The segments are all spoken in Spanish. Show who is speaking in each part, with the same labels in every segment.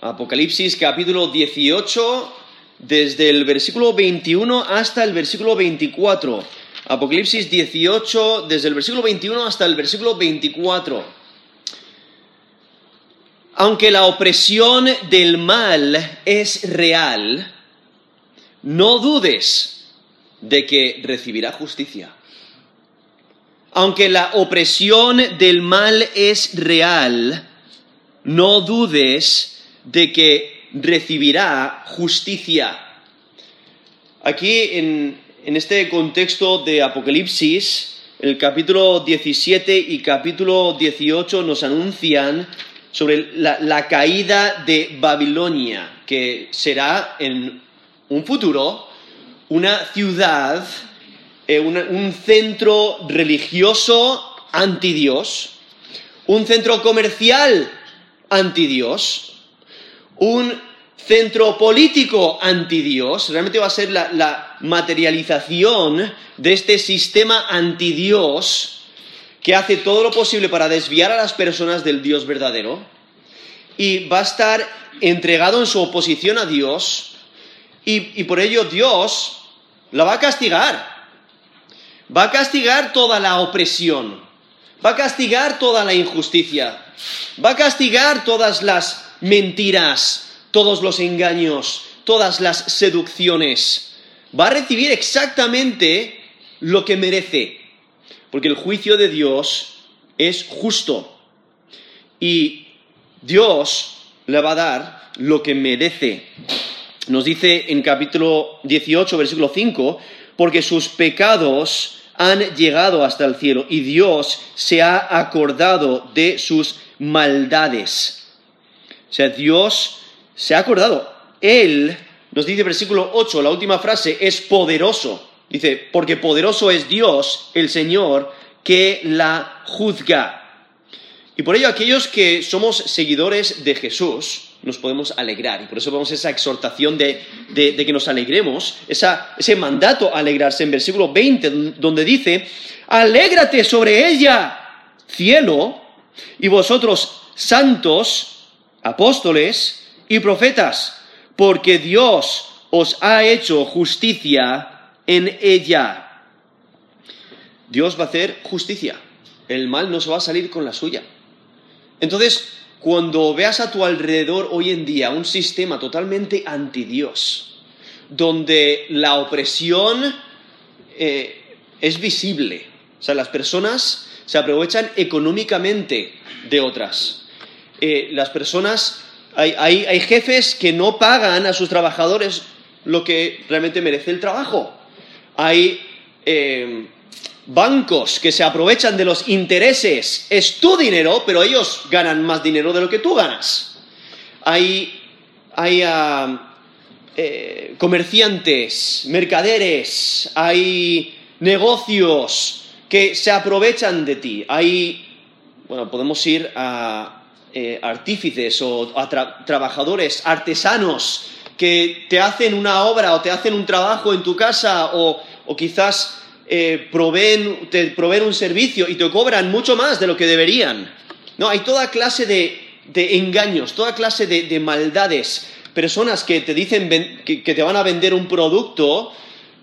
Speaker 1: Apocalipsis capítulo 18, desde el versículo 21 hasta el versículo 24. Apocalipsis 18, desde el versículo 21 hasta el versículo 24. Aunque la opresión del mal es real, no dudes de que recibirá justicia. Aunque la opresión del mal es real, no dudes de que recibirá justicia. Aquí en, este contexto de Apocalipsis, el capítulo 17 y capítulo 18 nos anuncian sobre la, caída de Babilonia, que será en un futuro una ciudad, eh, un centro religioso anti Dios, un centro comercial anti Dios, un centro político anti Dios, realmente va a ser la, materialización de este sistema anti Dios que hace todo lo posible para desviar a las personas del Dios verdadero y va a estar entregado en su oposición a Dios y, y por ello Dios la va a castigar. Va a castigar toda la opresión, va a castigar toda la injusticia, va a castigar todas las mentiras, todos los engaños, todas las seducciones. Va a recibir exactamente lo que merece, porque el juicio de Dios es justo y Dios le va a dar lo que merece. Nos dice en capítulo 18, versículo 5, porque sus pecados han llegado hasta el cielo y Dios se ha acordado de sus maldades. O sea, Dios se ha acordado. Él, nos dice versículo 8, la última frase, es poderoso. Dice, porque poderoso es Dios, el Señor, que la juzga. Y por ello aquellos que somos seguidores de Jesús, nos podemos alegrar. Y por eso vemos esa exhortación de, que nos alegremos, ese mandato a alegrarse en versículo 20, donde dice, alégrate sobre ella, cielo, y vosotros santos, apóstoles y profetas, porque Dios os ha hecho justicia en ella. Dios va a hacer justicia. El mal no se va a salir con la suya. Entonces, cuando veas a tu alrededor hoy en día un sistema totalmente anti Dios, donde la opresión eh, es visible, o sea, las personas se aprovechan económicamente de otras, eh, las personas, hay, jefes que no pagan a sus trabajadores lo que realmente merece el trabajo. Hay eh, bancos que se aprovechan de los intereses. Es tu dinero, pero ellos ganan más dinero de lo que tú ganas. Hay, ah, eh, comerciantes, mercaderes, hay negocios que se aprovechan de ti. Hay, bueno, podemos ir a, eh, artífices o trabajadores, artesanos, que te hacen una obra o te hacen un trabajo en tu casa o, quizás eh, proveen, te proveen un servicio y te cobran mucho más de lo que deberían. No, hay toda clase de, engaños, toda clase de, maldades. Personas que te dicen que, te van a vender un producto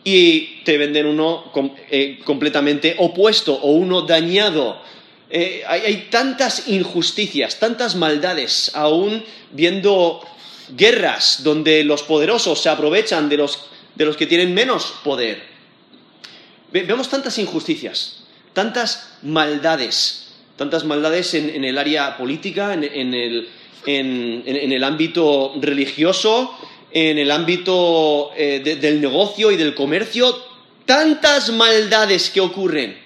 Speaker 1: y te venden uno eh, completamente opuesto o uno dañado eh, hay, tantas injusticias, tantas maldades, aún viendo guerras donde los poderosos se aprovechan de los, que tienen menos poder. vemos tantas injusticias, tantas maldades, tantas maldades en, el área política, en, el, ámbito religioso, en el ámbito eh, del negocio y del comercio, tantas maldades que ocurren.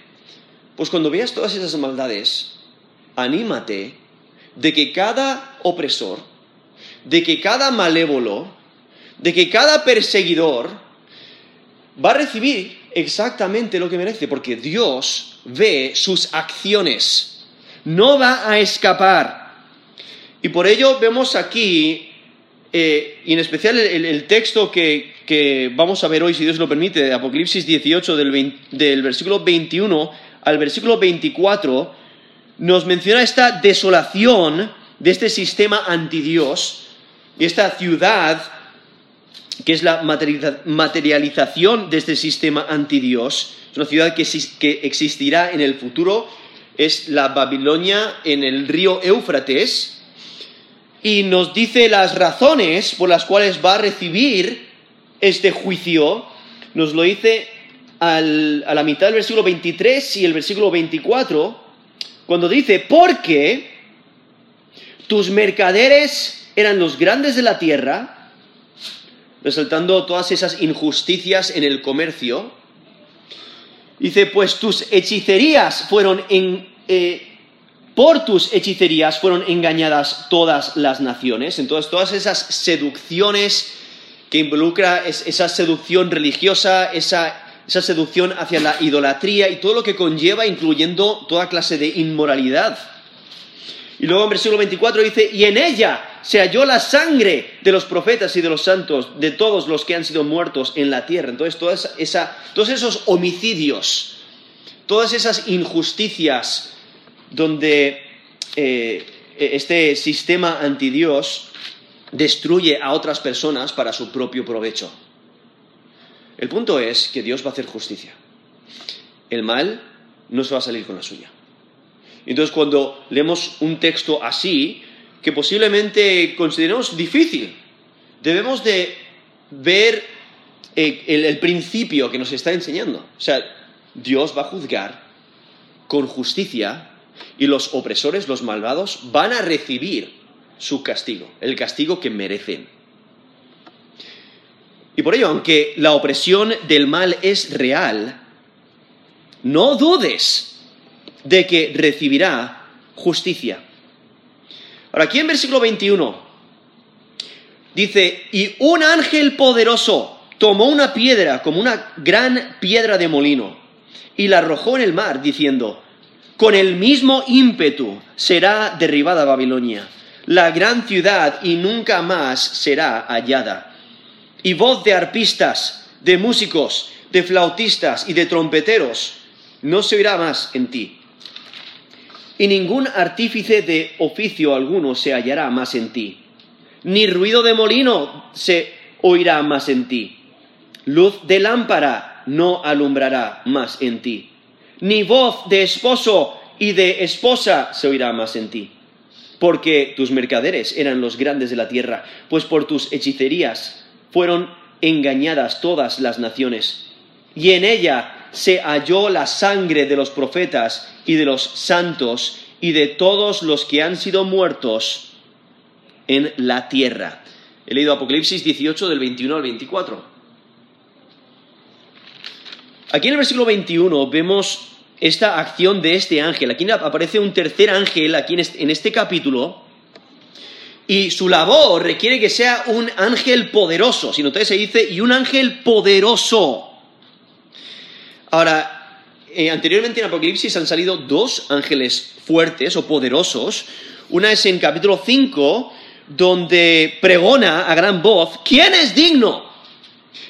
Speaker 1: Pues cuando veas todas esas maldades, anímate de que cada opresor, de que cada malévolo, de que cada perseguidor va a recibir exactamente lo que merece, porque Dios ve sus acciones, no va a escapar. Y por ello vemos aquí, eh, y en especial el, texto que, vamos a ver hoy, si Dios lo permite, de Apocalipsis 18, del, del versículo 21 al versículo 24, nos menciona esta desolación de este sistema anti Dios Y esta ciudad, que es la materialización de este sistema antidios, es una ciudad que existirá en el futuro, es la Babilonia en el río Éufrates, y nos dice las razones por las cuales va a recibir este juicio, nos lo dice a la mitad del versículo 23 y el versículo 24, cuando dice, porque tus mercaderes eran los grandes de la tierra, resaltando todas esas injusticias en el comercio, dice, pues tus hechicerías fueron en... Eh, por tus hechicerías fueron engañadas todas las naciones. Entonces, todas esas seducciones que involucra esa seducción religiosa, esa esa seducción hacia la idolatría y todo lo que conlleva, incluyendo toda clase de inmoralidad. Y luego en versículo 24 dice, y en ella se halló la sangre de los profetas y de los santos, de todos los que han sido muertos en la tierra. Entonces, todos esos homicidios, todas esas injusticias donde eh, este sistema antidios destruye a otras personas para su propio provecho. El punto es que Dios va a hacer justicia. El mal no se va a salir con la suya. Entonces, cuando leemos un texto así, que posiblemente consideremos difícil, debemos de ver eh, el, principio que nos está enseñando. O sea, Dios va a juzgar con justicia y los opresores, los malvados, van a recibir su castigo, el castigo que merecen. Y por ello, aunque la opresión del mal es real, no dudes de que recibirá justicia. Ahora, aquí en versículo 21 dice, y un ángel poderoso tomó una piedra como una gran piedra de molino y la arrojó en el mar, diciendo, con el mismo ímpetu será derribada Babilonia, la gran ciudad, y nunca más será hallada y voz de arpistas, de músicos, de flautistas y de trompeteros no se oirá más en ti. Y ningún artífice de oficio alguno se hallará más en ti. Ni ruido de molino se oirá más en ti. Luz de lámpara no alumbrará más en ti. Ni voz de esposo y de esposa se oirá más en ti. Porque tus mercaderes eran los grandes de la tierra, pues por tus hechicerías fueron engañadas todas las naciones, y en ella se halló la sangre de los profetas y de los santos y de todos los que han sido muertos en la tierra. He leído Apocalipsis 18 del 21 al 24. Aquí en el versículo 21 vemos esta acción de este ángel. Aquí aparece un tercer ángel, aquí en este capítulo, y su labor requiere que sea un ángel poderoso. Si notáis, se dice, y un ángel poderoso. Ahora, eh, anteriormente en Apocalipsis han salido dos ángeles fuertes o poderosos. Una es en capítulo 5, donde pregona a gran voz, ¿quién es digno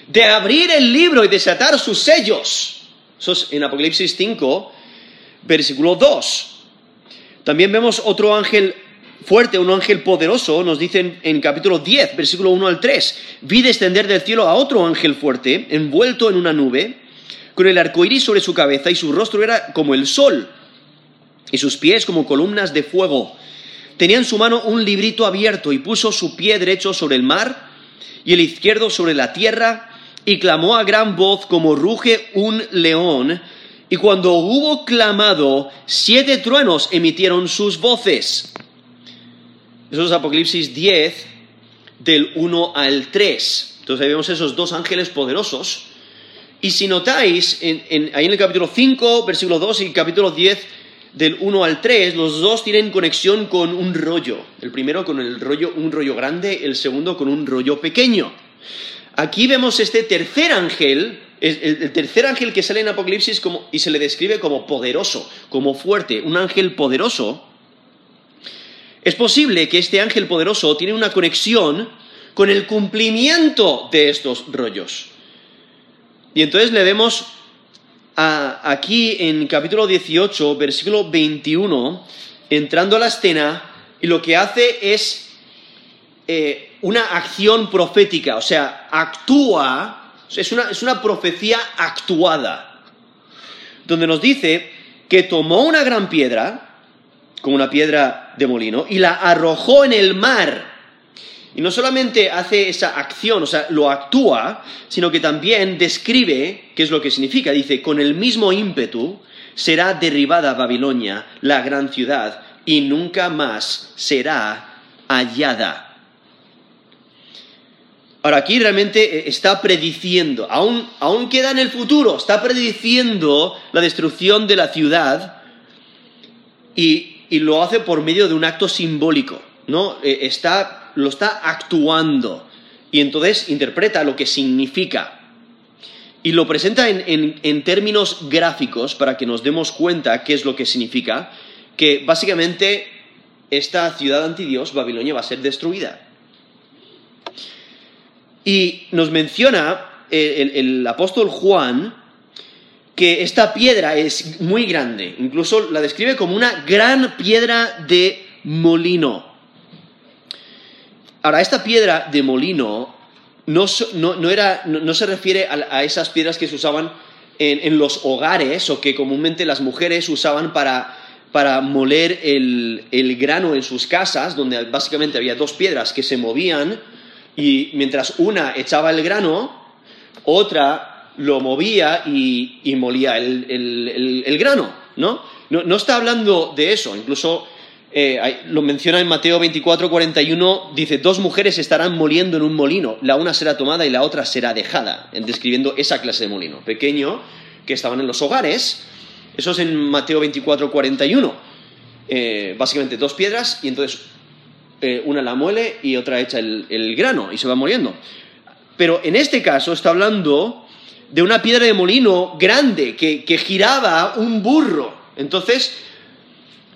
Speaker 1: de abrir el libro y desatar sus sellos? Eso es en Apocalipsis 5, versículo 2. También vemos otro ángel fuerte, un ángel poderoso, nos dicen en capítulo 10, versículo 1 al 3, vi descender del cielo a otro ángel fuerte, envuelto en una nube, con el arco iris sobre su cabeza, y su rostro era como el sol, y sus pies como columnas de fuego. Tenía en su mano un librito abierto, y puso su pie derecho sobre el mar, y el izquierdo sobre la tierra, y clamó a gran voz como ruge un león, y cuando hubo clamado, siete truenos emitieron sus voces. Eso es Apocalipsis 10, del 1 al 3. Entonces ahí vemos esos dos ángeles poderosos. Y si notáis, ahí en el capítulo 5, versículo 2 y capítulo 10, del 1 al 3, los dos tienen conexión con un rollo. El primero con el rollo, un rollo grande, el segundo con un rollo pequeño. Aquí vemos este tercer ángel, el, tercer ángel que sale en Apocalipsis y se le describe como poderoso, como fuerte, un ángel poderoso es posible que este ángel poderoso tiene una conexión con el cumplimiento de estos rollos. Y entonces le vemos aquí en capítulo 18, versículo 21, entrando a la escena y lo que hace es eh, una acción profética, o sea, actúa, es una, es una profecía actuada, donde nos dice que tomó una gran piedra, como una piedra de molino, y la arrojó en el mar. Y no solamente hace esa acción, o sea, lo actúa, sino que también describe qué es lo que significa. Dice, con el mismo ímpetu será derribada Babilonia, la gran ciudad, y nunca más será hallada. Ahora aquí realmente eh, está prediciendo, aún, aún queda en el futuro, está prediciendo la destrucción de la ciudad y, lo hace por medio de un acto simbólico, ¿no? Eh, está, lo está actuando y entonces interpreta lo que significa. Y lo presenta en, en términos gráficos para que nos demos cuenta qué es lo que significa, que básicamente esta ciudad antidios, Babilonia, va a ser destruida. Y nos menciona el, apóstol Juan que esta piedra es muy grande, incluso la describe como una gran piedra de molino. Ahora, esta piedra de molino no, se refiere a, esas piedras que se usaban en, los hogares o que comúnmente las mujeres usaban para, moler el grano en sus casas, donde básicamente había dos piedras que se movían y mientras una echaba el grano, otra lo movía y, molía el, grano, ¿no? ¿no? está hablando de eso, incluso eh, lo menciona en Mateo 24, 41, dice, dos mujeres estarán moliendo en un molino, la una será tomada y la otra será dejada, describiendo esa clase de molino, pequeño, que estaban en los hogares, eso es en Mateo 24, 41, eh, básicamente dos piedras y entonces eh, una la muele y otra echa el, grano y se va muriendo. Pero en este caso está hablando de una piedra de molino grande que, giraba un burro. Entonces,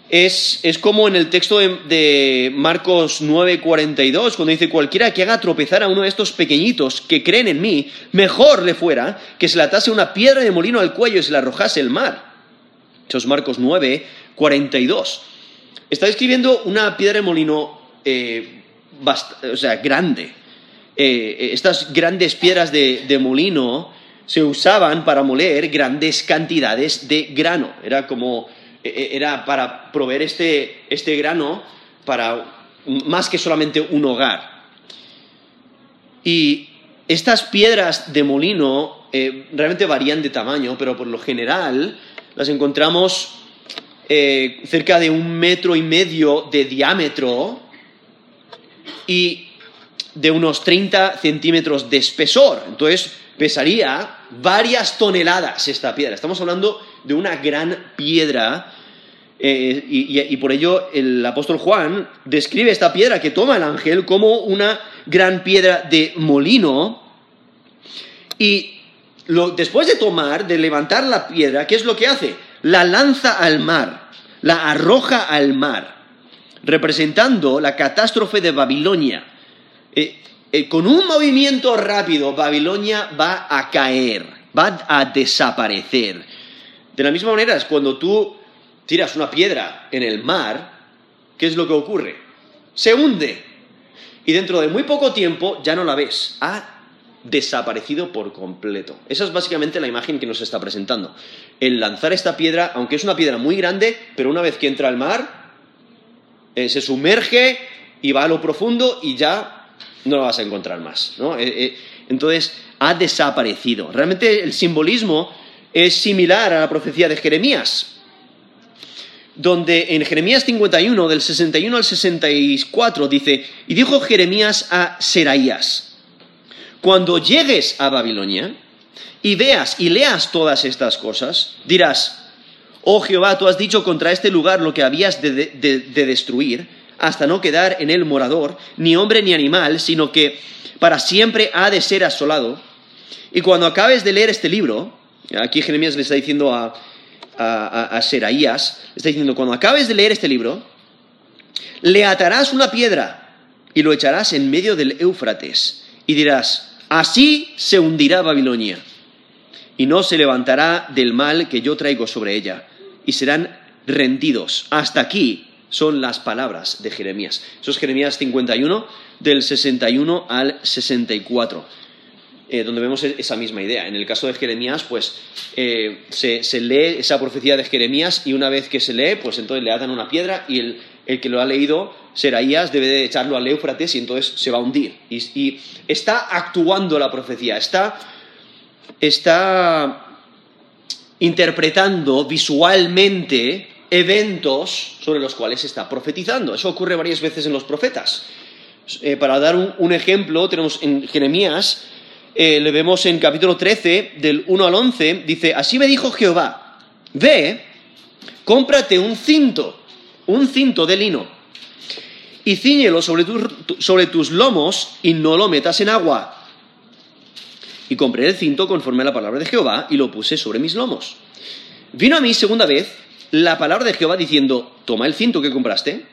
Speaker 1: es, como en el texto de, de Marcos 9:42, cuando dice, cualquiera que haga tropezar a uno de estos pequeñitos que creen en mí, mejor le fuera que se le atase una piedra de molino al cuello y se la arrojase el mar. Eso es Marcos 9:42. Está describiendo una piedra de molino eh, o sea, grande. Eh, estas grandes piedras de, molino se usaban para moler grandes cantidades de grano. Era como, e, e, era para proveer este, este grano para más que solamente un hogar. Y estas piedras de molino eh, realmente varían de tamaño, pero por lo general las encontramos cerca de un metro y medio de diámetro y de unos 30 centímetros de espesor. Entonces pesaría varias toneladas esta piedra. Estamos hablando de una gran piedra eh, y, por ello el apóstol Juan describe esta piedra que toma el ángel como una gran piedra de molino y después de tomar, de levantar la piedra, ¿qué es lo que hace? La lanza al mar, la arroja al mar representando la catástrofe de Babilonia. Eh, eh, con un movimiento rápido, Babilonia va a caer, va a desaparecer. De la misma manera, es cuando tú tiras una piedra en el mar, ¿qué es lo que ocurre? Se hunde. Y dentro de muy poco tiempo ya no la ves. Ha desaparecido por completo. Esa es básicamente la imagen que nos está presentando. El lanzar esta piedra, aunque es una piedra muy grande, pero una vez que entra al mar, eh, se sumerge y va a lo profundo y ya no lo vas a encontrar más. ¿no? Eh, eh, entonces, ha desaparecido. Realmente el simbolismo es similar a la profecía de Jeremías, donde en Jeremías 51, del 61 al 64, dice, y dijo Jeremías a Seraías, cuando llegues a Babilonia y veas y leas todas estas cosas, dirás, Oh Jehová, tú has dicho contra este lugar lo que habías de, destruir, hasta no quedar en él morador, ni hombre ni animal, sino que para siempre ha de ser asolado. Y cuando acabes de leer este libro, aquí Jeremías le está diciendo a, a, Seraías, le está diciendo, cuando acabes de leer este libro, le atarás una piedra y lo echarás en medio del Éufrates, y dirás, así se hundirá Babilonia, y no se levantará del mal que yo traigo sobre ella y serán rendidos. Hasta aquí son las palabras de Jeremías. Eso es Jeremías 51, del 61 al 64, eh, donde vemos e-, esa misma idea. En el caso de Jeremías, pues eh, se, lee esa profecía de Jeremías y una vez que se lee, pues entonces le atan una piedra y el, que lo ha leído, Seraías, debe de echarlo al Éufrates y entonces se va a hundir. Y, está actuando la profecía, está, está interpretando visualmente eventos sobre los cuales está profetizando. Eso ocurre varias veces en los profetas. Eh, para dar un, ejemplo, tenemos en Jeremías, eh, le vemos en capítulo 13, del 1 al 11, dice, así me dijo Jehová, ve, cómprate un cinto, un cinto de lino, y ciñelo sobre, sobre tus lomos y no lo metas en agua. Y compré el cinto conforme a la palabra de Jehová y lo puse sobre mis lomos. Vino a mí segunda vez la palabra de Jehová diciendo, toma el cinto que compraste,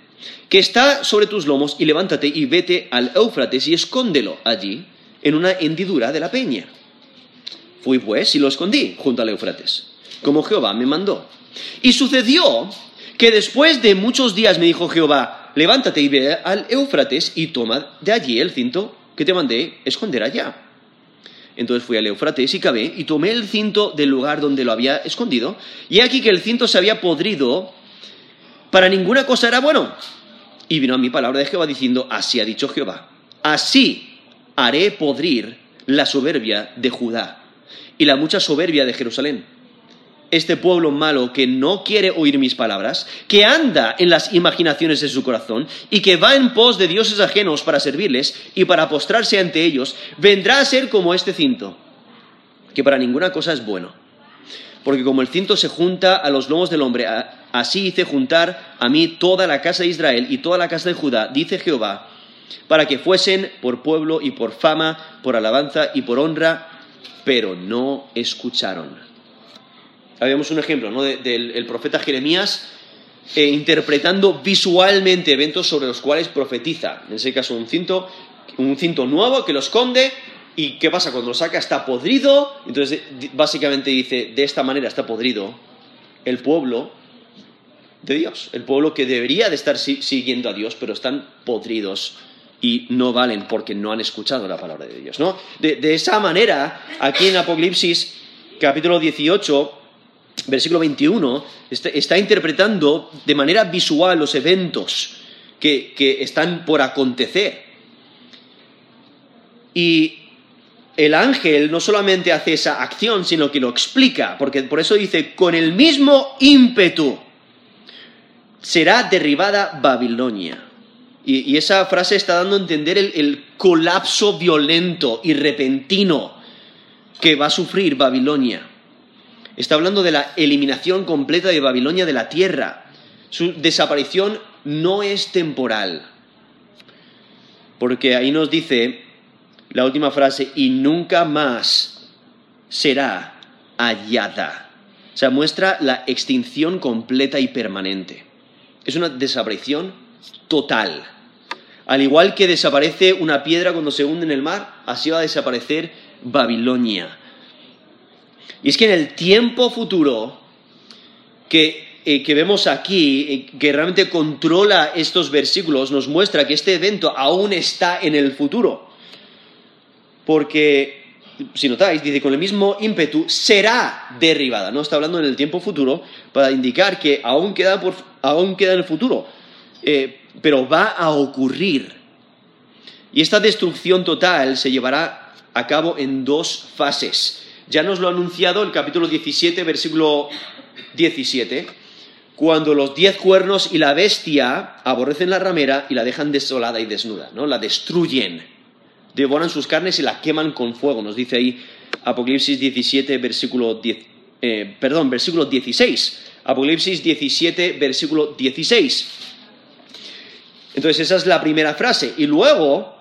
Speaker 1: que está sobre tus lomos, y levántate y vete al Éufrates y escóndelo allí, en una hendidura de la peña. Fui pues y lo escondí junto al Éufrates, como Jehová me mandó. Y sucedió que después de muchos días me dijo Jehová, levántate y ve al Éufrates y toma de allí el cinto que te mandé esconder allá. Entonces fui al Eufrates y cabé y tomé el cinto del lugar donde lo había escondido. Y aquí que el cinto se había podrido, para ninguna cosa era bueno. Y vino a mi palabra de Jehová diciendo, así ha dicho Jehová, así haré podrir la soberbia de Judá y la mucha soberbia de Jerusalén este pueblo malo que no quiere oír mis palabras, que anda en las imaginaciones de su corazón y que va en pos de dioses ajenos para servirles y para postrarse ante ellos, vendrá a ser como este cinto, que para ninguna cosa es bueno. Porque como el cinto se junta a los lomos del hombre, así hice juntar a mí toda la casa de Israel y toda la casa de Judá, dice Jehová, para que fuesen por pueblo y por fama, por alabanza y por honra, pero no escucharon habíamos un ejemplo ¿no? del profeta Jeremías eh, interpretando visualmente eventos sobre los cuales profetiza. En ese caso, un cinto, un cinto nuevo que lo esconde. ¿Y qué pasa? Cuando lo saca está podrido. Entonces, básicamente dice, de esta manera está podrido el pueblo de Dios. El pueblo que debería de estar siguiendo a Dios, pero están podridos y no valen porque no han escuchado la palabra de Dios. ¿no? De, de esa manera, aquí en Apocalipsis capítulo 18, versículo 21, está, interpretando de manera visual los eventos que, están por acontecer. Y el ángel no solamente hace esa acción, sino que lo explica, porque por eso dice, con el mismo ímpetu será derribada Babilonia. Y, esa frase está dando a entender el, colapso violento y repentino que va a sufrir Babilonia. Está hablando de la eliminación completa de Babilonia de la tierra. Su desaparición no es temporal. Porque ahí nos dice la última frase, y nunca más será hallada. O sea, muestra la extinción completa y permanente. Es una desaparición total. Al igual que desaparece una piedra cuando se hunde en el mar, así va a desaparecer Babilonia. Y es que en el tiempo futuro que, eh, vemos aquí, eh, que realmente controla estos versículos, nos muestra que este evento aún está en el futuro. Porque, si notáis, dice, con el mismo ímpetu será derribada. No está hablando en el tiempo futuro para indicar que aún queda, aún queda en el futuro, eh, pero va a ocurrir. Y esta destrucción total se llevará a cabo en dos fases. Ya nos lo ha anunciado el capítulo 17, versículo 17, cuando los diez cuernos y la bestia aborrecen la ramera y la dejan desolada y desnuda, ¿no? La destruyen, devoran sus carnes y la queman con fuego, nos dice ahí Apocalipsis 17, versículo 10, eh, perdón, versículo 16. Apocalipsis 17, versículo 16. Entonces esa es la primera frase. Y luego,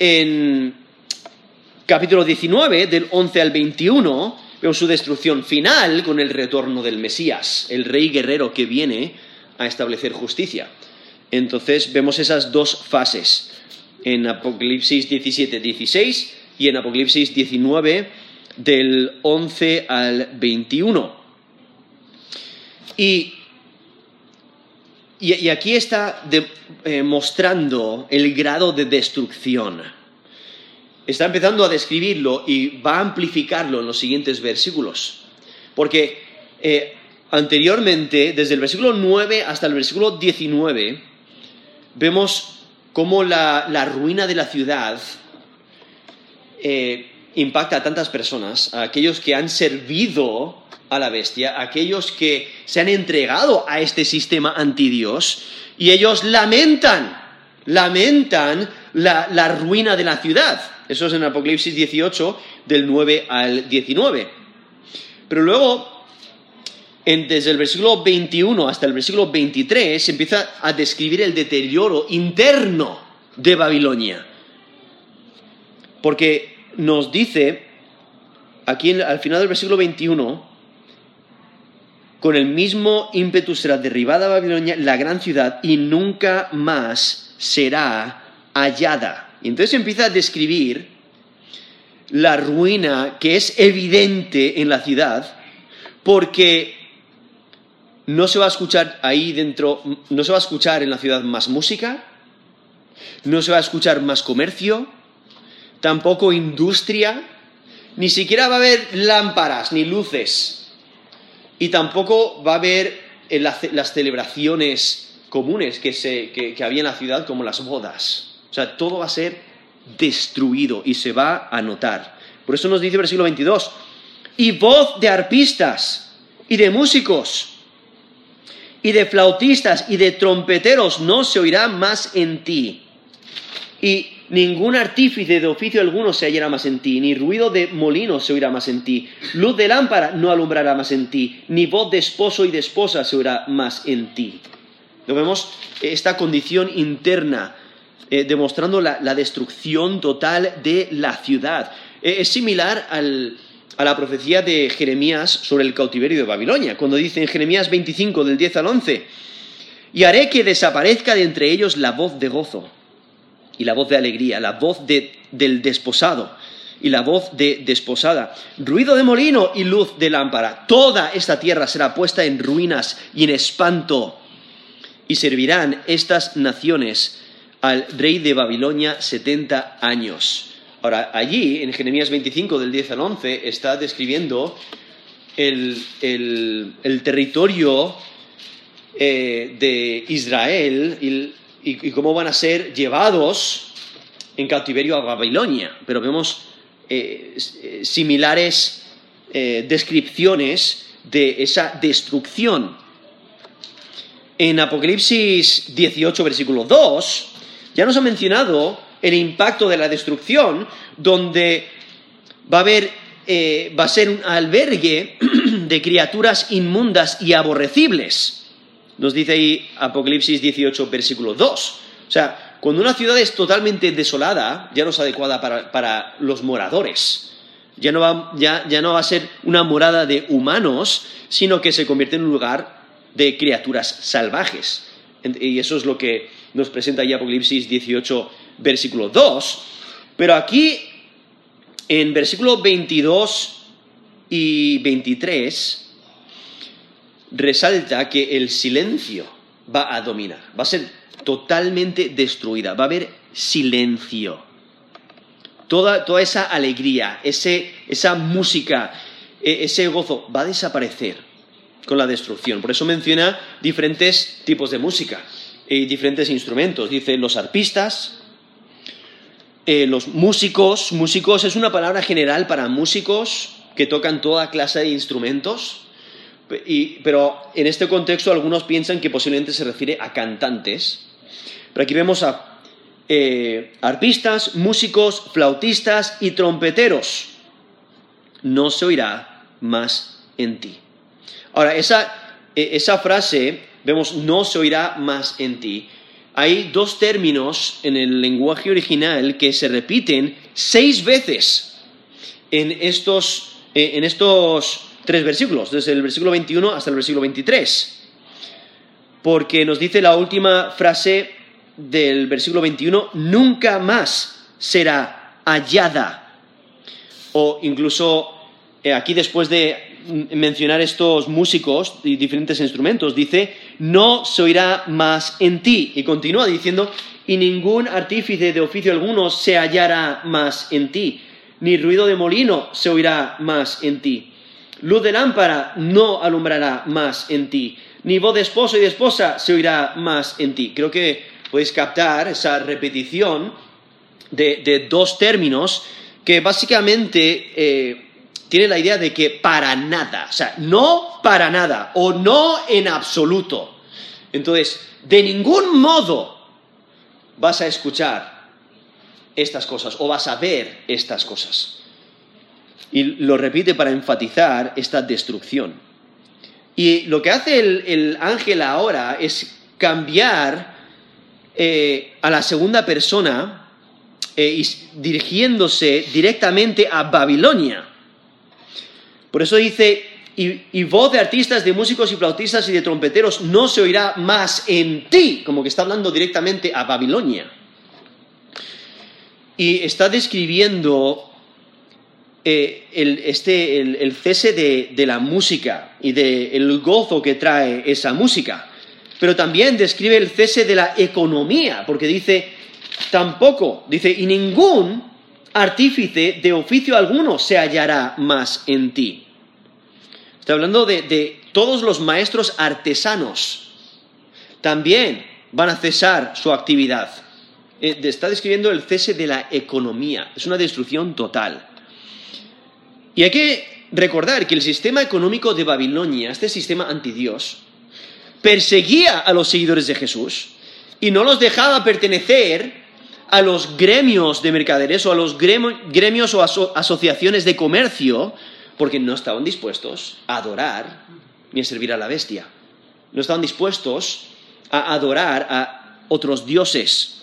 Speaker 1: en capítulo 19, del 11 al 21, vemos su destrucción final con el retorno del Mesías, el rey guerrero que viene a establecer justicia. Entonces vemos esas dos fases en Apocalipsis 17, 16 y en Apocalipsis 19 del 11 al 21. Y, y, y aquí está de- eh, mostrando el grado de destrucción. Está empezando a describirlo y va a amplificarlo en los siguientes versículos. Porque eh, anteriormente, desde el versículo 9 hasta el versículo 19, vemos cómo la, la ruina de la ciudad eh, impacta a tantas personas, a aquellos que han servido a la bestia, a aquellos que se han entregado a este sistema antidios, y ellos lamentan, lamentan la, la ruina de la ciudad. Eso es en Apocalipsis 18, del 9 al 19. Pero luego, desde el versículo 21 hasta el versículo 23, se empieza a describir el deterioro interno de Babilonia. Porque nos dice, aquí al final del versículo 21, con el mismo ímpetu será derribada Babilonia, la gran ciudad, y nunca más será hallada. Y entonces empieza a describir la ruina que es evidente en la ciudad, porque no se va a escuchar ahí dentro, no se va a escuchar en la ciudad más música, no se va a escuchar más comercio, tampoco industria, ni siquiera va a haber lámparas ni luces, y tampoco va a haber las celebraciones comunes que, se, que había en la ciudad, como las bodas. O sea, todo va a ser destruido y se va a notar. Por eso nos dice el versículo 22, y voz de arpistas y de músicos y de flautistas y de trompeteros no se oirá más en ti. Y ningún artífice de oficio alguno se hallará más en ti, ni ruido de molino se oirá más en ti, luz de lámpara no alumbrará más en ti, ni voz de esposo y de esposa se oirá más en ti. Lo vemos esta condición interna, eh, demostrando la, la destrucción total de la ciudad. Eh, es similar al- a la profecía de Jeremías sobre el cautiverio de Babilonia, cuando dice en Jeremías 25 del 10 al 11, y haré que desaparezca de entre ellos la voz de gozo y la voz de alegría, la voz de- del desposado y la voz de desposada, ruido de molino y luz de lámpara. Toda esta tierra será puesta en ruinas y en espanto, y servirán estas naciones al rey de Babilonia 70 años. Ahora, allí, en Jeremías 25, del 10 al 11, está describiendo el, el- territorio eh, de Israel y, cómo van a ser llevados en cautiverio a Babilonia. Pero vemos eh, eh, similares descripciones de esa destrucción. En Apocalipsis 18, versículo 2, ya nos ha mencionado el impacto de la destrucción, donde va a haber, eh, ser un albergue de criaturas inmundas y aborrecibles. Nos dice ahí Apocalipsis 18, versículo 2. O sea, cuando una ciudad es totalmente desolada, ya no es adecuada para, los moradores. Ya no, va, a ser una morada de humanos, sino que se convierte en un lugar de criaturas salvajes. Y eso es lo que nos presenta ahí Apocalipsis 18, versículo 2. Pero aquí, en versículo 22 y 23, resalta que el silencio va a dominar, va a ser totalmente destruida, va a haber silencio. Toda, toda esa alegría, ese, esa música, e- ese gozo va a desaparecer con la destrucción. Por eso menciona diferentes tipos de música y diferentes instrumentos. Dice los arpistas, eh, los músicos. Músicos es una palabra general para músicos que tocan toda clase de instrumentos. Pero en este contexto algunos piensan que posiblemente se refiere a cantantes. Pero aquí vemos a eh, arpistas, músicos, flautistas y trompeteros. No se oirá más en ti. Ahora, esa, eh, esa frase, vemos, no se oirá más en ti. Hay dos términos en el lenguaje original que se repiten seis veces en estos, eh, en estos tres versículos, desde el versículo 21 hasta el versículo 23. Porque nos dice la última frase del versículo 21, nunca más será hallada. O incluso eh, aquí después de mencionar estos músicos y diferentes instrumentos, dice, no se oirá más en ti. Y continúa diciendo, y ningún artífice de oficio alguno se hallará más en ti, ni ruido de molino se oirá más en ti. Luz de lámpara no alumbrará más en ti, ni voz de esposo y de esposa se oirá más en ti. Creo que podéis captar esa repetición de, dos términos que básicamente eh, tiene la idea de que para nada, o sea, no para nada o no en absoluto. Entonces, de ningún modo vas a escuchar estas cosas o vas a ver estas cosas. Y lo repite para enfatizar esta destrucción. Y lo que hace el, ángel ahora es cambiar eh, a la segunda persona eh, y dirigiéndose directamente a Babilonia. Por eso dice, y, voz de artistas, de músicos y flautistas y de trompeteros no se oirá más en ti, como que está hablando directamente a Babilonia. Y está describiendo eh, el, este, el, cese de, la música y del gozo que trae esa música. Pero también describe el cese de la economía, porque dice, tampoco, dice, y ningún artífice de oficio alguno se hallará más en ti. Está hablando de, todos los maestros artesanos. También van a cesar su actividad. Eh, está describiendo el cese de la economía. Es una destrucción total. Y hay que recordar que el sistema económico de Babilonia, este sistema antidios, perseguía a los seguidores de Jesús y no los dejaba pertenecer a los gremios de mercaderes o a los gremios o asociaciones de comercio porque no estaban dispuestos a adorar ni a servir a la bestia. No estaban dispuestos a adorar a otros dioses.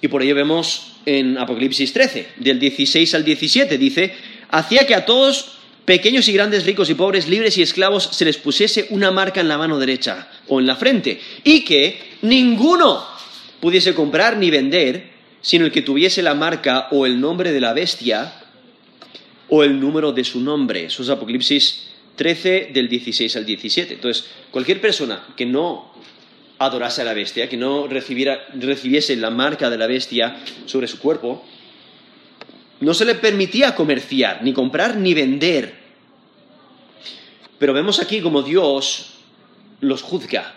Speaker 1: Y por ello vemos en Apocalipsis 13, del 16 al 17, dice, hacía que a todos, pequeños y grandes, ricos y pobres, libres y esclavos, se les pusiese una marca en la mano derecha o en la frente, y que ninguno pudiese comprar ni vender, sino el que tuviese la marca o el nombre de la bestia o el número de su nombre. Eso es Apocalipsis 13 del 16 al 17. Entonces, cualquier persona que no adorase a la bestia, que no recibiese la marca de la bestia sobre su cuerpo, no se le permitía comerciar, ni comprar, ni vender. Pero vemos aquí como Dios los juzga.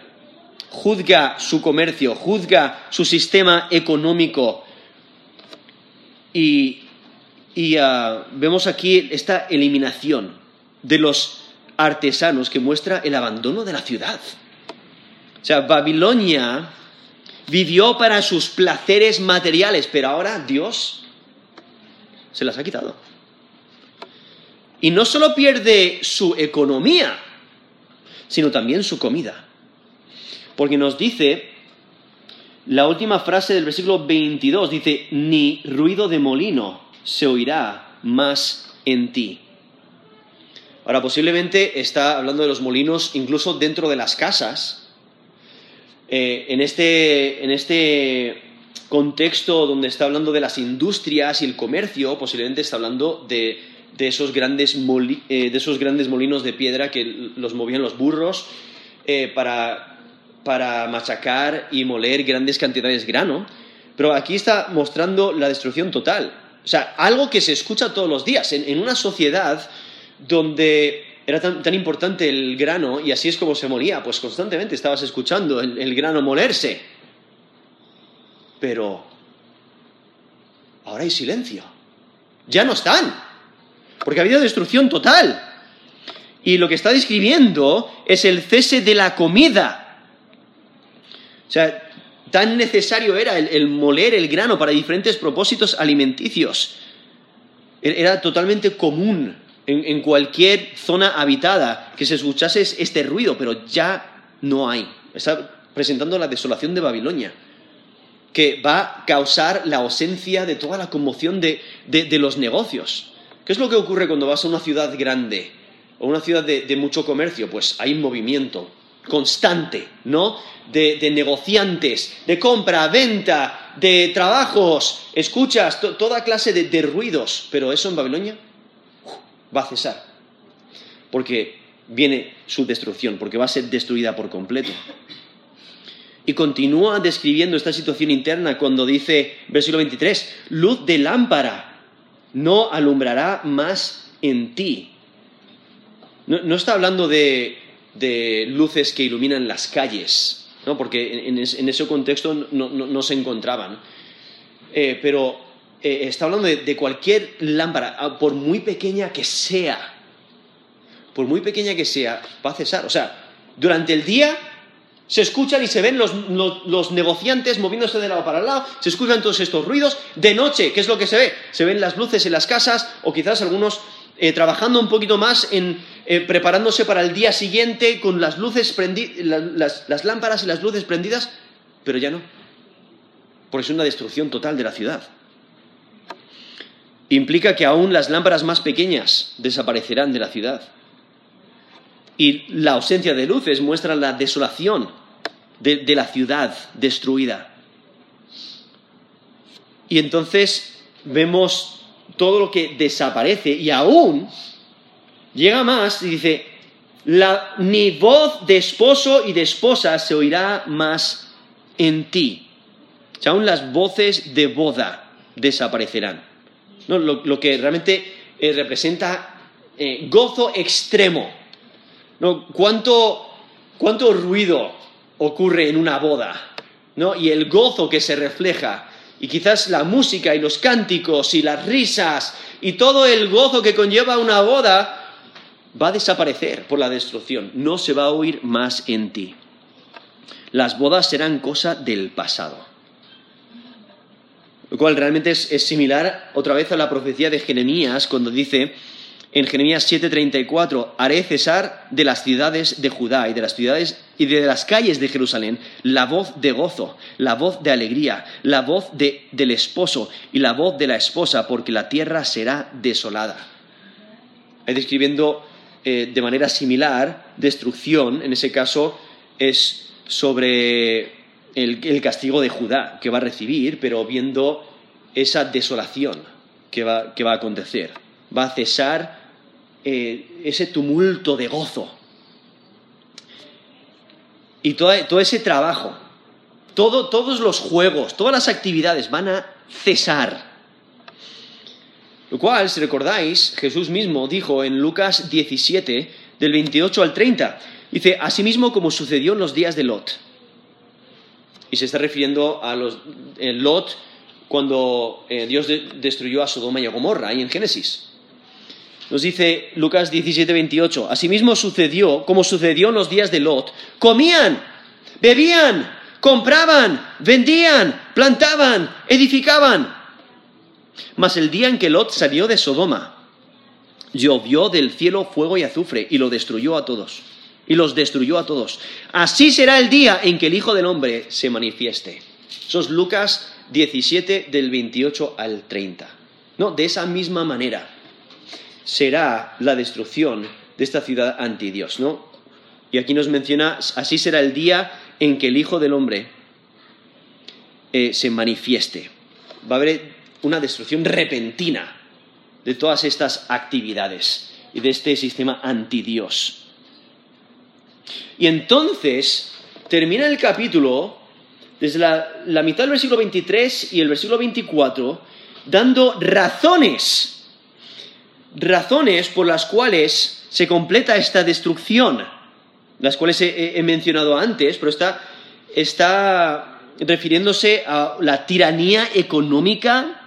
Speaker 1: Juzga su comercio, juzga su sistema económico y y ah, vemos aquí esta eliminación de los artesanos que muestra el abandono de la ciudad. O sea, Babilonia vivió para sus placeres materiales, pero ahora Dios se las ha quitado. Y no solo pierde su economía, sino también su comida. Porque nos dice, la última frase del versículo 22, dice, ni ruido de molino se oirá más en ti. Ahora, posiblemente está hablando de los molinos incluso dentro de las casas. Eh, en, este, en este contexto donde está hablando de las industrias y el comercio, posiblemente está hablando de, esos, grandes eh, de esos grandes molinos de piedra que los movían los burros eh, para, para machacar y moler grandes cantidades de grano. Pero aquí está mostrando la destrucción total. O sea, algo que se escucha todos los días. En, una sociedad donde era tan, importante el grano y así es como se moría, pues constantemente estabas escuchando el, grano molerse. Pero ahora hay silencio. Ya no están. Porque ha habido destrucción total. Y lo que está describiendo es el cese de la comida. O sea, Tan necesario era el, moler el grano para diferentes propósitos alimenticios. E-, era totalmente común en, cualquier zona habitada que se escuchase este ruido, pero ya no hay. Está presentando la desolación de Babilonia, que va a causar la ausencia de toda la conmoción de, los negocios. ¿Qué es lo que ocurre cuando vas a una ciudad grande o una ciudad de mucho comercio? Pues hay movimiento, constante, ¿no? De, negociantes, de compra, venta, de trabajos, escuchas, toda clase de, ruidos. Pero eso en Babilonia va a cesar. Porque viene su destrucción, porque va a ser destruida por completo. Y continúa describiendo esta situación interna cuando dice, versículo 23, luz de lámpara no alumbrará más en ti. No, está hablando de, luces que iluminan las calles, ¿no? porque en, ese contexto no, se encontraban. Eh, pero eh, está hablando de, cualquier lámpara, ah, por muy pequeña que sea, por muy pequeña que sea, va a cesar. O sea, durante el día se escuchan y se ven los, negociantes moviéndose de lado para lado, se escuchan todos estos ruidos. De noche, ¿qué es lo que se ve? Se ven las luces en las casas o quizás algunos eh, trabajando un poquito más en eh, preparándose para el día siguiente con las luces prendidas, las lámparas y las luces prendidas, pero ya no. Porque es una destrucción total de la ciudad implica que aún las lámparas más pequeñas desaparecerán de la ciudad. Y la ausencia de luces muestra la desolación de, la ciudad destruida. Y entonces vemos todo lo que desaparece y aún llega más y dice, ni voz de esposo y de esposa se oirá más en ti. O aún las voces de boda desaparecerán lo, que realmente eh, representa eh, gozo extremo. ¿Cuánto, ruido ocurre en una boda? Y el gozo que se refleja. Y quizás la música y los cánticos y las risas y todo el gozo que conlleva una boda va a desaparecer por la destrucción. No se va a oír más en ti. Las bodas serán cosa del pasado. Lo cual realmente es, similar otra vez a la profecía de Jeremías cuando dice en Jeremías 7:34, haré cesar de las ciudades de Judá y de las ciudades y de las calles de Jerusalén la voz de gozo, la voz de alegría, la voz del esposo y la voz de la esposa, porque la tierra será desolada. Ahí describiendo eh, de manera similar destrucción, en ese caso es sobre el, castigo de Judá que va a recibir, pero viendo esa desolación que va, a acontecer. Va a cesar eh, ese tumulto de gozo. Y todo, ese trabajo, todos los juegos, todas las actividades van a cesar. Lo cual, si recordáis, Jesús mismo dijo en Lucas 17, del 28 al 30, dice, asimismo como sucedió en los días de Lot y se está refiriendo a los, Lot cuando eh, Dios destruyó a Sodoma y a Gomorra, ahí en Génesis. Nos dice Lucas 17, 28, asimismo sucedió como sucedió en los días de Lot, comían, bebían, compraban, vendían, plantaban, edificaban. Mas el día en que Lot salió de Sodoma, llovió del cielo fuego y azufre y lo destruyó a todos y los destruyó a todos. Así será el día en que el Hijo del Hombre se manifieste. Eso es Lucas 17 del 28 al 30. No, de esa misma manera será la destrucción de esta ciudad anti Dios, ¿no? Y aquí nos menciona, así será el día en que el Hijo del Hombre eh, se manifieste. Va a haber una destrucción repentina de todas estas actividades y de este sistema anti Dios. Y entonces termina el capítulo desde la, mitad del versículo 23 y el versículo 24 dando razones, razones por las cuales se completa esta destrucción, las cuales he, mencionado antes, pero está, está refiriéndose a la tiranía económica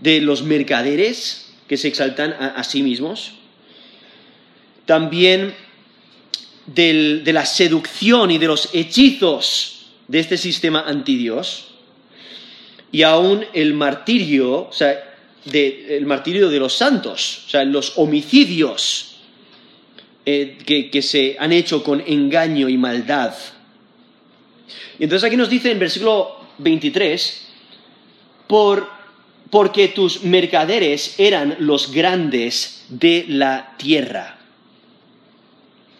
Speaker 1: de los mercaderes que se exaltan a sí mismos. También de la seducción y de los hechizos de este sistema antidios y aún el martirio, o sea, el martirio de los santos, o sea, los homicidios eh, que, se han hecho con engaño y maldad. Y entonces aquí nos dice en versículo 23, porque tus mercaderes eran los grandes de la tierra.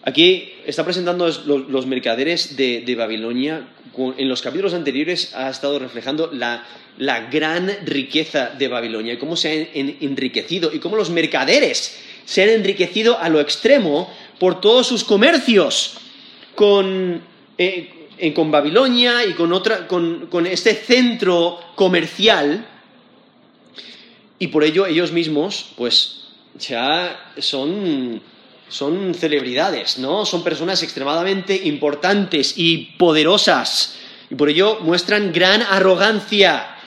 Speaker 1: Aquí está presentando los, mercaderes de, Babilonia. En los capítulos anteriores ha estado reflejando la, gran riqueza de Babilonia y cómo se han enriquecido y cómo los mercaderes se han enriquecido a lo extremo por todos sus comercios con, eh, con Babilonia y con, otra, con, con este centro comercial. Y por ello ellos mismos, pues, ya son, son celebridades, ¿no? Son personas extremadamente importantes y poderosas. Y por ello muestran gran arrogancia,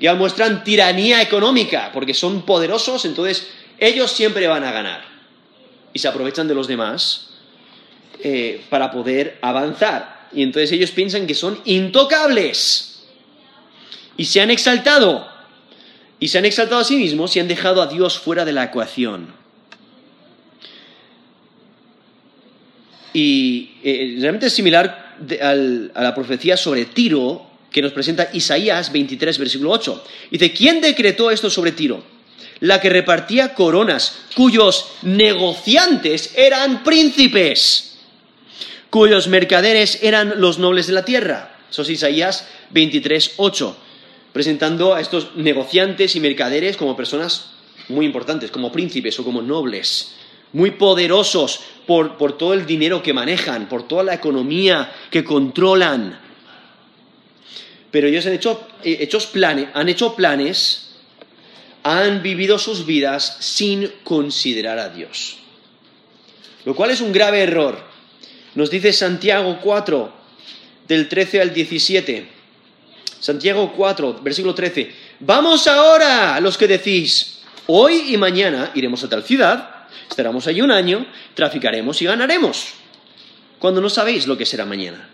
Speaker 1: ya muestran tiranía económica, porque son poderosos, entonces ellos siempre van a ganar. Y se aprovechan de los demás eh, para poder avanzar. Y entonces ellos piensan que son intocables. Y se han exaltado y se han exaltado a sí mismos y han dejado a Dios fuera de la ecuación. Y eh, realmente es similar a la profecía sobre Tiro que nos presenta Isaías 23, versículo 8. Dice, ¿quién decretó esto sobre Tiro? La que repartía coronas, cuyos negociantes eran príncipes, cuyos mercaderes eran los nobles de la tierra. Eso es Isaías 23, 8 presentando a estos negociantes y mercaderes como personas muy importantes, como príncipes o como nobles, muy poderosos por, todo el dinero que manejan, por toda la economía que controlan. Pero ellos han hecho, eh, han hecho planes, han vivido sus vidas sin considerar a Dios. Lo cual es un grave error. Nos dice Santiago 4, del 13 al 17. Santiago 4, versículo 13. Vamos ahora, los que decís, hoy y mañana iremos a tal ciudad, estaremos allí un año, traficaremos y ganaremos, cuando no sabéis lo que será mañana.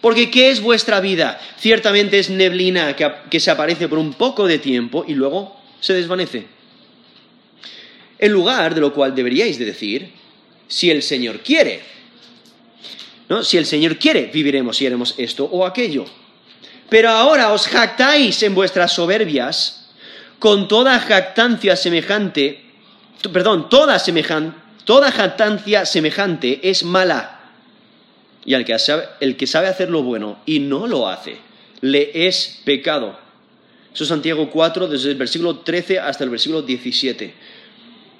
Speaker 1: Porque ¿qué es vuestra vida? Ciertamente es neblina que, que se aparece por un poco de tiempo y luego se desvanece. En lugar de lo cual deberíais de decir, si el Señor quiere, ¿no? Si el Señor quiere, viviremos y haremos esto o aquello. Pero ahora os jactáis en vuestras soberbias, con toda jactancia semejante, perdón, toda, toda jactancia semejante es mala. Y el que, sabe, el que sabe hacer lo bueno y no lo hace, le es pecado. Eso es Santiago 4, desde el versículo 13 hasta el versículo 17.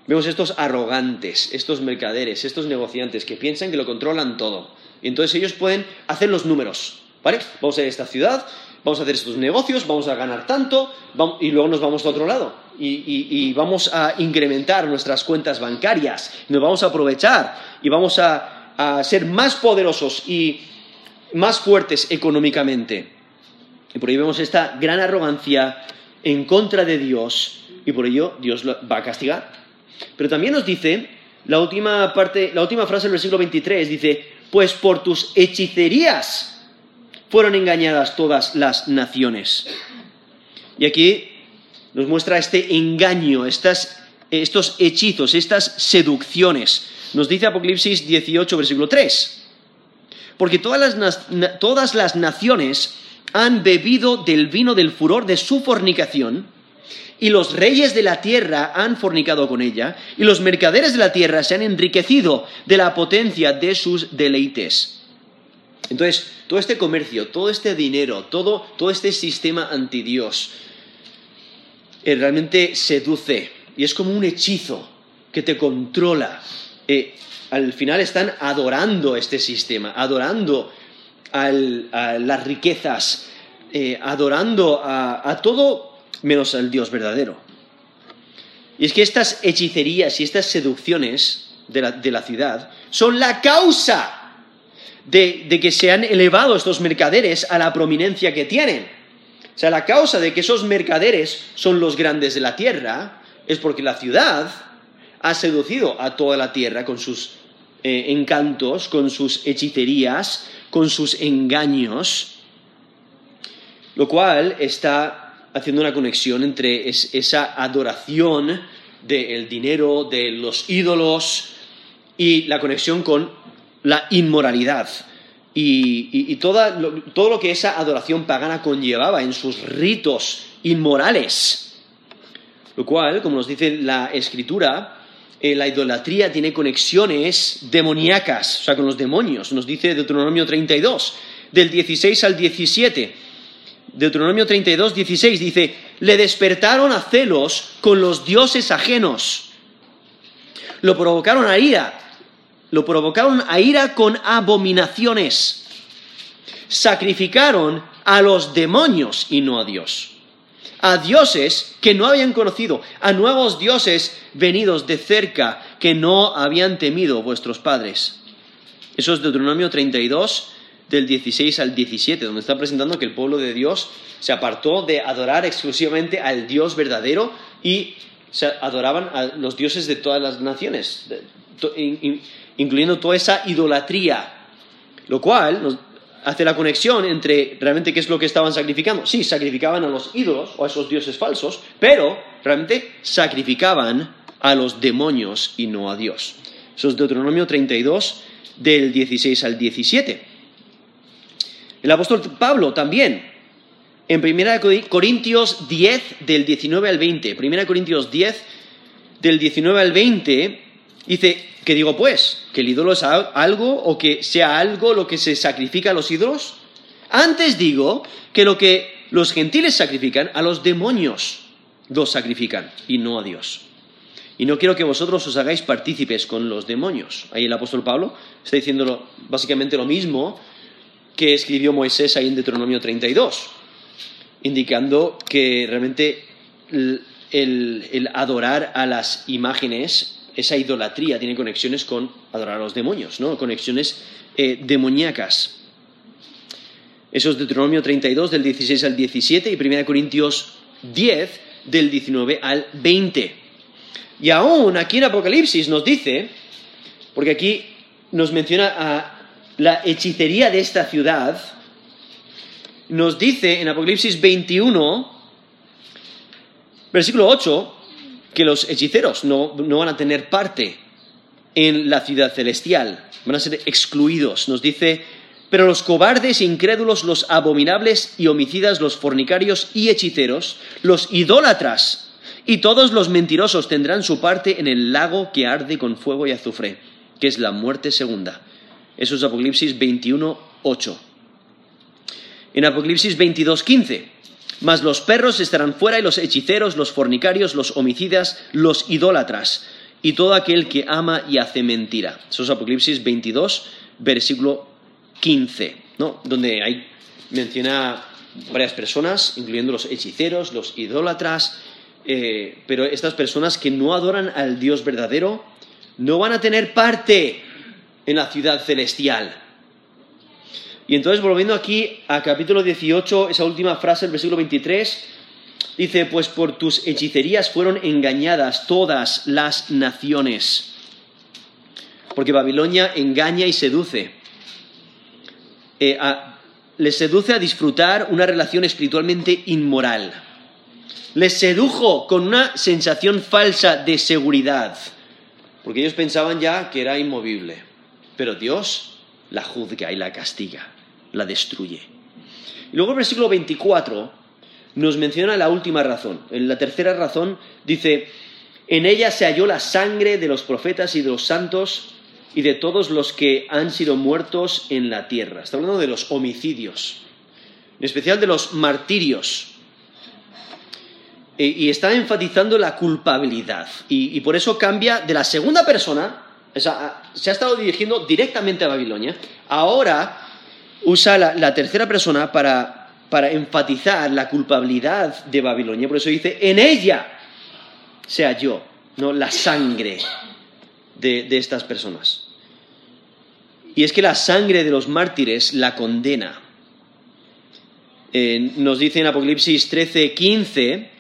Speaker 1: Vemos estos arrogantes, estos mercaderes, estos negociantes que piensan que lo controlan todo. Y entonces ellos pueden hacer los números. ¿Vale? Vamos a ir a esta ciudad, vamos a hacer estos negocios, vamos a ganar tanto y luego nos vamos a otro lado. Y, vamos a incrementar nuestras cuentas bancarias, nos vamos a aprovechar y vamos a, ser más poderosos y más fuertes económicamente. Y por ello vemos esta gran arrogancia en contra de Dios y por ello Dios va a castigar. Pero también nos dice, la última parte, la última frase del versículo 23 dice, pues por tus hechicerías fueron engañadas todas las naciones. Y aquí nos muestra este engaño, estos hechizos, estas seducciones. Nos dice Apocalipsis 18, versículo 3. Porque todas las, todas las naciones han bebido del vino del furor de su fornicación, y los reyes de la tierra han fornicado con ella, y los mercaderes de la tierra se han enriquecido de la potencia de sus deleites. Entonces, todo este comercio, todo este dinero, todo, este sistema anti Dios, eh, realmente seduce y es como un hechizo que te controla. Eh, al final están adorando este sistema, adorando a las riquezas, eh, adorando a, todo menos al Dios verdadero. Y es que estas hechicerías y estas seducciones de la ciudad son la causa de, que se han elevado estos mercaderes a la prominencia que tienen. O sea, la causa de que esos mercaderes son los grandes de la tierra es porque la ciudad ha seducido a toda la tierra con sus eh, encantos, con sus hechicerías, con sus engaños, lo cual está haciendo una conexión entre esa adoración del dinero, de los ídolos y la conexión con la inmoralidad y, todo lo que esa adoración pagana conllevaba en sus ritos inmorales. Lo cual, como nos dice la escritura, eh, la idolatría tiene conexiones demoníacas, o sea, con los demonios. Nos dice Deuteronomio 32, del 16 al 17. Deuteronomio 32, 16 dice, le despertaron a celos con los dioses ajenos, lo provocaron a ira lo provocaron a ira con abominaciones. Sacrificaron a los demonios y no a Dios. A dioses que no habían conocido, a nuevos dioses venidos de cerca que no habían temido vuestros padres. Eso es Deuteronomio 32, del 16 al 17, donde está presentando que el pueblo de Dios se apartó de adorar exclusivamente al Dios verdadero y se adoraban a los dioses de todas las naciones, incluyendo toda esa idolatría, lo cual hace la conexión entre realmente qué es lo que estaban sacrificando. Sí, sacrificaban a los ídolos o a esos dioses falsos, pero realmente sacrificaban a los demonios y no a Dios. Eso es Deuteronomio 32, del 16 al 17. El apóstol Pablo también, en 1 Corintios 10, del 19 al 20, 1 Corintios 10, del 19 al 20, dice, ¿qué digo pues? ¿Que el ídolo es algo o que sea algo lo que se sacrifica a los ídolos? Antes digo que lo que los gentiles sacrifican, a los demonios los sacrifican y no a Dios. Y no quiero que vosotros os hagáis partícipes con los demonios. Ahí el apóstol Pablo está diciendo básicamente lo mismo que escribió Moisés ahí en Deuteronomio 32, indicando que realmente el, adorar a las imágenes, esa idolatría, tiene conexiones con adorar a los demonios, ¿no? Conexiones eh, demoníacas. Eso es Deuteronomio 32, del 16 al 17, y 1 Corintios 10, del 19 al 20. Y aún aquí en Apocalipsis nos dice, porque aquí nos menciona a la hechicería de esta ciudad, nos dice en Apocalipsis 21, versículo 8, que los hechiceros no, no van a tener parte en la ciudad celestial, van a ser excluidos. Nos dice, pero los cobardes, incrédulos, los abominables y homicidas, los fornicarios y hechiceros, los idólatras y todos los mentirosos tendrán su parte en el lago que arde con fuego y azufre, que es la muerte segunda. Eso es Apocalipsis 21, 8. En Apocalipsis 22, 15. Mas los perros estarán fuera y los hechiceros, los fornicarios, los homicidas, los idólatras y todo aquel que ama y hace mentira. Eso es Apocalipsis 22, versículo 15, ¿no? donde hay, menciona varias personas, incluyendo los hechiceros, los idólatras, eh, pero estas personas que no adoran al Dios verdadero no van a tener parte en la ciudad celestial. Y entonces, volviendo aquí a capítulo 18, esa última frase, el versículo 23, dice, pues por tus hechicerías fueron engañadas todas las naciones. Porque Babilonia engaña y seduce. Eh, les seduce a disfrutar una relación espiritualmente inmoral. Les sedujo con una sensación falsa de seguridad. Porque ellos pensaban ya que era inmovible. Pero Dios la juzga y la castiga, la destruye. Y luego el versículo 24 nos menciona la última razón. En la tercera razón dice, en ella se halló la sangre de los profetas y de los santos y de todos los que han sido muertos en la tierra. Está hablando de los homicidios, en especial de los martirios. Y está enfatizando la culpabilidad. Y, y por eso cambia de la segunda persona se ha estado dirigiendo directamente a Babilonia. Ahora usa la, tercera persona para, enfatizar la culpabilidad de Babilonia. Por eso dice, en ella se halló ¿no? la sangre de, estas personas. Y es que la sangre de los mártires la condena. Eh, nos dice en Apocalipsis 13, 15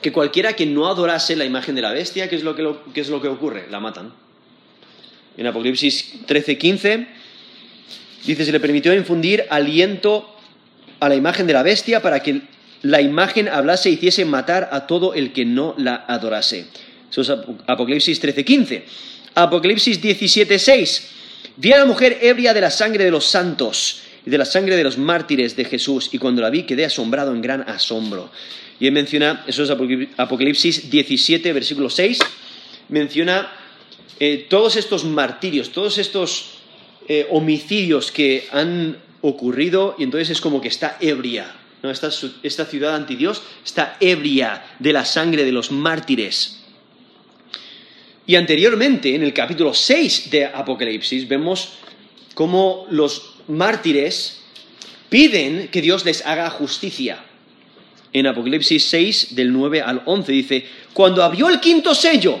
Speaker 1: que cualquiera que no adorase la imagen de la bestia, ¿qué es lo que, qué es lo que ocurre? La matan en Apocalipsis 13:15, dice, se le permitió infundir aliento a la imagen de la bestia para que la imagen hablase y hiciese matar a todo el que no la adorase. Eso es Apocalipsis 13:15. Apocalipsis 17:6. Vi a la mujer ebria de la sangre de los santos y de la sangre de los mártires de Jesús, y cuando la vi quedé asombrado en gran asombro. Y él menciona, eso es Apocalipsis 17, versículo 6, menciona eh, todos estos martirios, todos estos eh, homicidios que han ocurrido y entonces es como que está ebria. Esta, esta ciudad antidios está ebria de la sangre de los mártires. Y anteriormente, en el capítulo 6 de Apocalipsis, vemos cómo los mártires piden que Dios les haga justicia. En Apocalipsis 6, del 9 al 11, dice, cuando abrió el quinto sello,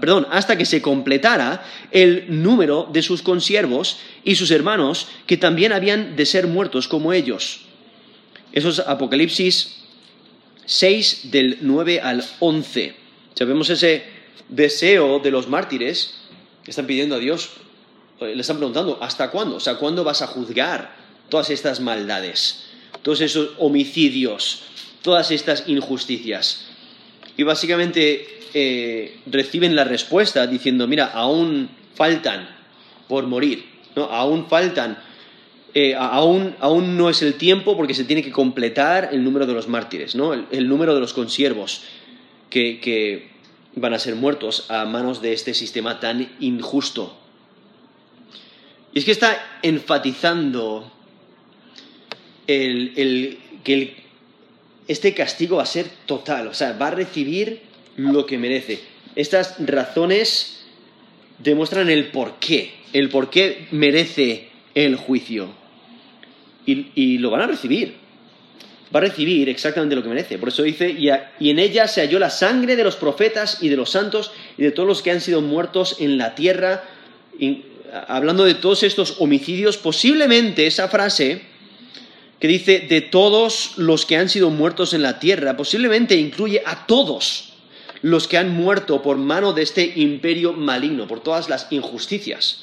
Speaker 1: perdón, hasta que se completara el número de sus consiervos y sus hermanos que también habían de ser muertos como ellos. Eso es Apocalipsis 6 del 9 al 11. Sabemos ese deseo de los mártires que están pidiendo a Dios, eh, le están preguntando, ¿hasta cuándo? O sea, ¿cuándo vas a juzgar todas estas maldades? todos esos homicidios, todas estas injusticias. Y básicamente eh, reciben la respuesta diciendo, mira, aún faltan por morir, ¿no? aún faltan, eh, aún, aún, no es el tiempo porque se tiene que completar el número de los mártires, ¿no? el, número de los consiervos que, que van a ser muertos a manos de este sistema tan injusto. Y es que está enfatizando el, que este castigo va a ser total, o sea, va a recibir lo que merece. Estas razones demuestran el por qué, el por qué merece el juicio. Y, lo van a recibir. Va a recibir exactamente lo que merece. Por eso dice, y, y en ella se halló la sangre de los profetas y de los santos y de todos los que han sido muertos en la tierra. hablando de todos estos homicidios, posiblemente esa frase que dice de todos los que han sido muertos en la tierra, posiblemente incluye a todos los que han muerto por mano de este imperio maligno, por todas las injusticias.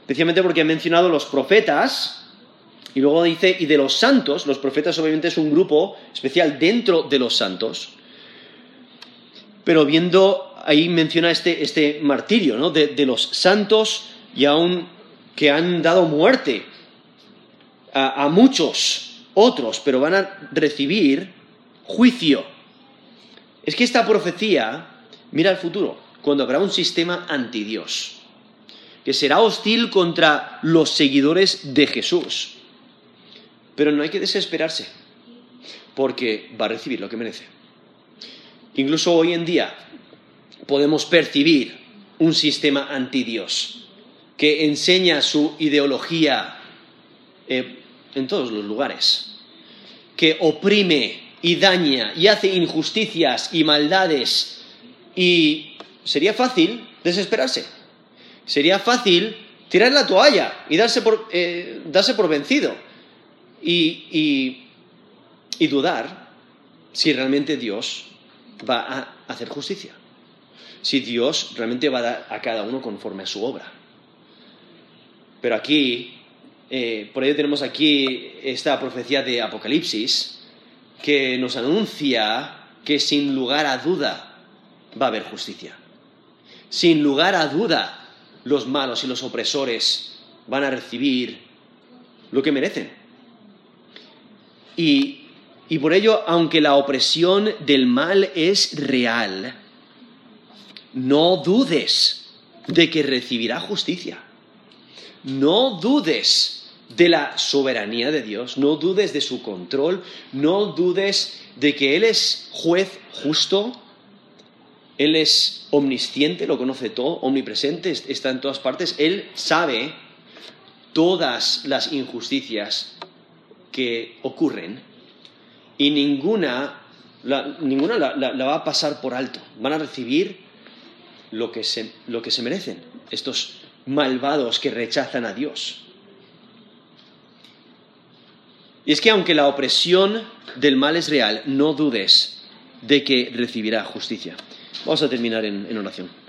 Speaker 1: Especialmente porque ha mencionado los profetas, y luego dice, y de los santos, los profetas obviamente es un grupo especial dentro de los santos, pero viendo, ahí menciona este, este martirio, ¿no? De los santos y aún que han dado muerte a, muchos otros, pero van a recibir juicio. Es que esta profecía mira al futuro, cuando habrá un sistema anti Dios, que será hostil contra los seguidores de Jesús. Pero no hay que desesperarse, porque va a recibir lo que merece. Incluso hoy en día podemos percibir un sistema anti Dios, que enseña su ideología eh, en todos los lugares, que oprime y daña y hace injusticias y maldades y sería fácil desesperarse. Sería fácil tirar la toalla y darse por, eh, vencido y, y dudar si realmente Dios va a hacer justicia. Si Dios realmente va a dar a cada uno conforme a su obra. Pero aquí eh, por ello tenemos aquí esta profecía de Apocalipsis que nos anuncia que sin lugar a duda va a haber justicia. Sin lugar a duda los malos y los opresores van a recibir lo que merecen. Y, y por ello, aunque la opresión del mal es real, no dudes de que recibirá justicia. No dudes de la soberanía de Dios, no dudes de su control, no dudes de que Él es juez justo, Él es omnisciente, lo conoce todo, omnipresente, está en todas partes, Él sabe todas las injusticias que ocurren y ninguna, la, ninguna la, va a pasar por alto, van a recibir lo que se merecen, estos malvados que rechazan a Dios. Y es que aunque la opresión del mal es real, no dudes de que recibirá justicia. Vamos a terminar en, en oración.